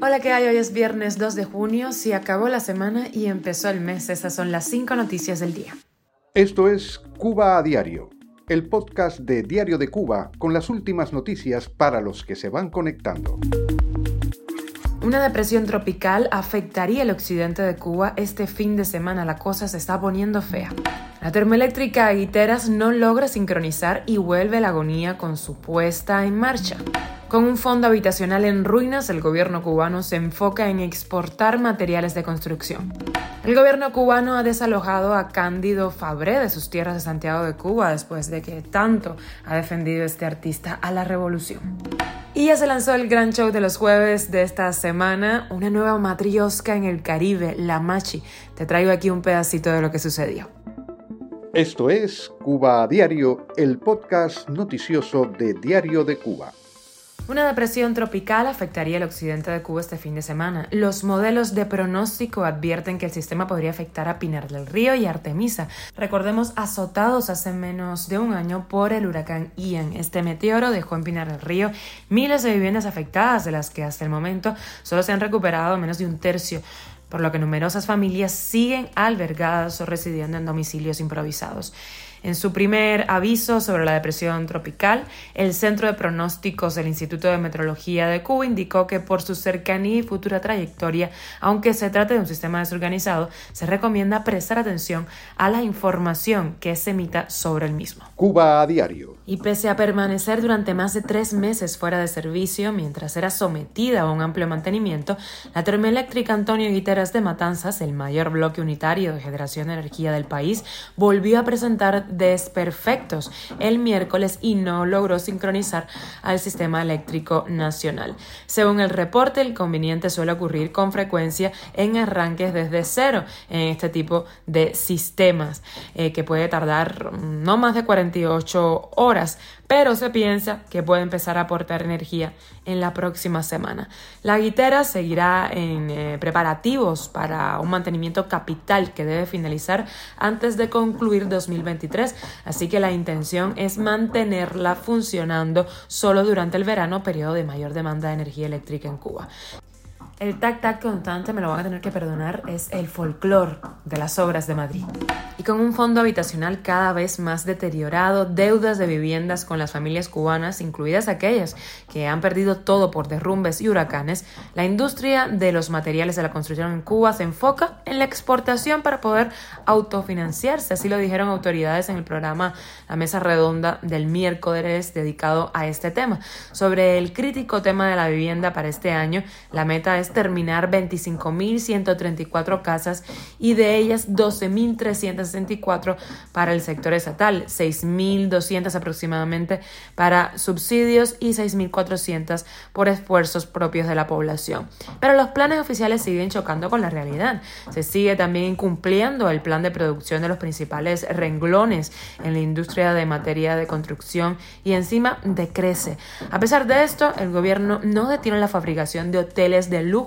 Hola, ¿qué hay? Hoy es viernes 2 de junio, se acabó la semana y empezó el mes. Estas son las cinco noticias del día. Esto es Cuba a Diario, el podcast de Diario de Cuba con las últimas noticias para los que se van conectando. Una depresión tropical afectaría el occidente de Cuba este fin de semana. La cosa se está poniendo fea. La termoeléctrica Guiteras no logra sincronizar y vuelve la agonía con su puesta en marcha. Con un fondo habitacional en ruinas, el gobierno cubano se enfoca en exportar materiales de construcción. El gobierno cubano ha desalojado a Cándido Fabré de sus tierras de Santiago de Cuba después de que tanto ha defendido este artista a la revolución. Y ya se lanzó el gran show de los jueves de esta semana, una nueva matriosca en el Caribe, La Machi. Te traigo aquí un pedacito de lo que sucedió. Esto es Cuba a Diario, el podcast noticioso de Diario de Cuba. Una depresión tropical afectaría el occidente de Cuba este fin de semana. Los modelos de pronóstico advierten que el sistema podría afectar a Pinar del Río y Artemisa. Recordemos azotados hace menos de un año por el huracán Ian. Este meteoro dejó en Pinar del Río miles de viviendas afectadas, de las que hasta el momento solo se han recuperado menos de un tercio por lo que numerosas familias siguen albergadas o residiendo en domicilios improvisados. En su primer aviso sobre la depresión tropical, el Centro de Pronósticos del Instituto de Meteorología de Cuba indicó que por su cercanía y futura trayectoria, aunque se trate de un sistema desorganizado, se recomienda prestar atención a la información que se emita sobre el mismo. Cuba a diario. Y pese a permanecer durante más de tres meses fuera de servicio mientras era sometida a un amplio mantenimiento, la termoeléctrica Antonio Guiteras de Matanzas, el mayor bloque unitario de generación de energía del país, volvió a presentar desperfectos el miércoles y no logró sincronizar al sistema eléctrico nacional. Según el reporte, el conveniente suele ocurrir con frecuencia en arranques desde cero en este tipo de sistemas, eh, que puede tardar no más de 48 horas pero se piensa que puede empezar a aportar energía en la próxima semana. La guitera seguirá en eh, preparativos para un mantenimiento capital que debe finalizar antes de concluir 2023, así que la intención es mantenerla funcionando solo durante el verano, periodo de mayor demanda de energía eléctrica en Cuba. El tac-tac constante, me lo van a tener que perdonar, es el folclore de las obras de Madrid. Y con un fondo habitacional cada vez más deteriorado, deudas de viviendas con las familias cubanas, incluidas aquellas que han perdido todo por derrumbes y huracanes, la industria de los materiales de la construcción en Cuba se enfoca en la exportación para poder autofinanciarse. Así lo dijeron autoridades en el programa La Mesa Redonda del miércoles dedicado a este tema. Sobre el crítico tema de la vivienda para este año, la meta es terminar 25.134 casas y de ellas 12.364 para el sector estatal, 6.200 aproximadamente para subsidios y 6.400 por esfuerzos propios de la población. Pero los planes oficiales siguen chocando con la realidad. Se sigue también incumpliendo el plan de producción de los principales renglones en la industria de materia de construcción y encima decrece. A pesar de esto, el gobierno no detiene la fabricación de hoteles de lujo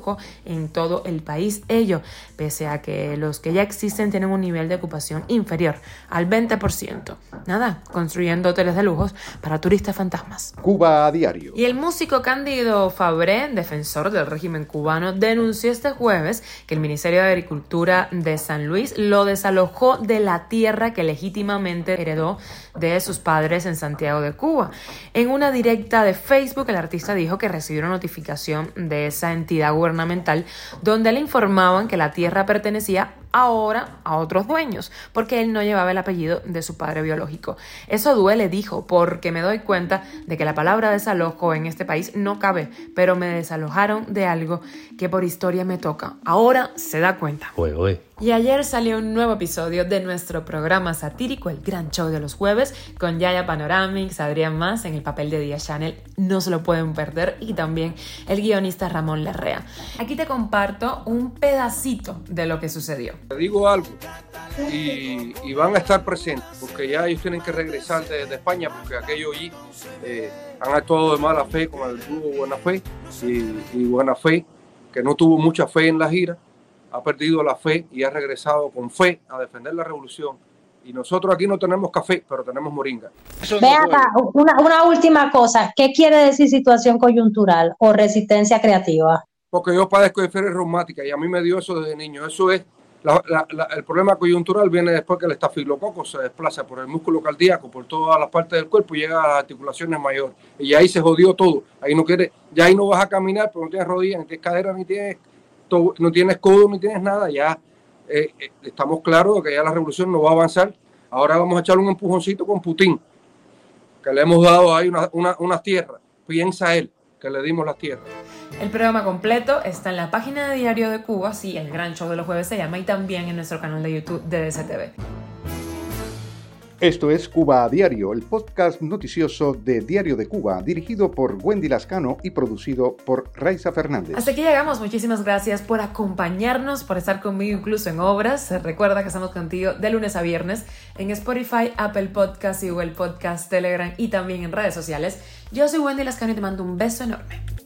en todo el país. Ello, pese a que los que ya existen tienen un nivel de ocupación inferior al 20%. Nada, construyendo hoteles de lujos para turistas fantasmas. Cuba a diario. Y el músico Cándido Fabré, defensor del régimen cubano, denunció este jueves que el Ministerio de Agricultura de San Luis lo desalojó de la tierra que legítimamente heredó de sus padres en Santiago de Cuba. En una directa de Facebook, el artista dijo que recibió una notificación de esa entidad gubernamental donde le informaban que la tierra pertenecía ahora a otros dueños, porque él no llevaba el apellido de su padre biológico. Eso duele, dijo, porque me doy cuenta de que la palabra desalojo en este país no cabe, pero me desalojaron de algo que por historia me toca. Ahora se da cuenta. Y ayer salió un nuevo episodio de nuestro programa satírico, El Gran Show de los Jueves, con Yaya Panoramics, Adrián Más en el papel de Dia Channel. No se lo pueden perder. Y también el guionista Ramón Larrea. Aquí te comparto un pedacito de lo que sucedió. Te digo algo y, van a estar presentes porque ya ellos tienen que regresar de, España porque aquello allí eh, han actuado de mala fe con el grupo Buena Fe y, y Buena Fe que no tuvo mucha fe en la gira ha perdido la fe y ha regresado con fe a defender la revolución Y nosotros aquí no tenemos café, pero tenemos moringa. Ve acá, una, una última cosa. ¿Qué quiere decir situación coyuntural o resistencia creativa? Porque yo padezco de fiebre reumática y a mí me dio eso desde niño. Eso es el problema coyuntural viene después que el estafilococo se desplaza por el músculo cardíaco, por todas las partes del cuerpo y llega a las articulaciones mayores. Y ahí se jodió todo. Ahí no quiere, ya ahí no vas a caminar, pero no tienes rodillas, ni tienes cadera, ni tienes, no tienes codo, ni tienes nada. Ya eh, eh, estamos claros de que ya la revolución no va a avanzar. Ahora vamos a echar un empujoncito con Putin, que le hemos dado ahí unas una, tierras. Piensa él que le dimos las tierras. El programa completo está en la página de Diario de Cuba, sí, el gran show de los jueves se llama, y también en nuestro canal de YouTube de DCTV. Esto es Cuba a Diario, el podcast noticioso de Diario de Cuba, dirigido por Wendy Lascano y producido por Raiza Fernández. Hasta aquí llegamos. Muchísimas gracias por acompañarnos, por estar conmigo incluso en obras. Recuerda que estamos contigo de lunes a viernes en Spotify, Apple Podcast, Google Podcast, Telegram y también en redes sociales. Yo soy Wendy Lascano y te mando un beso enorme.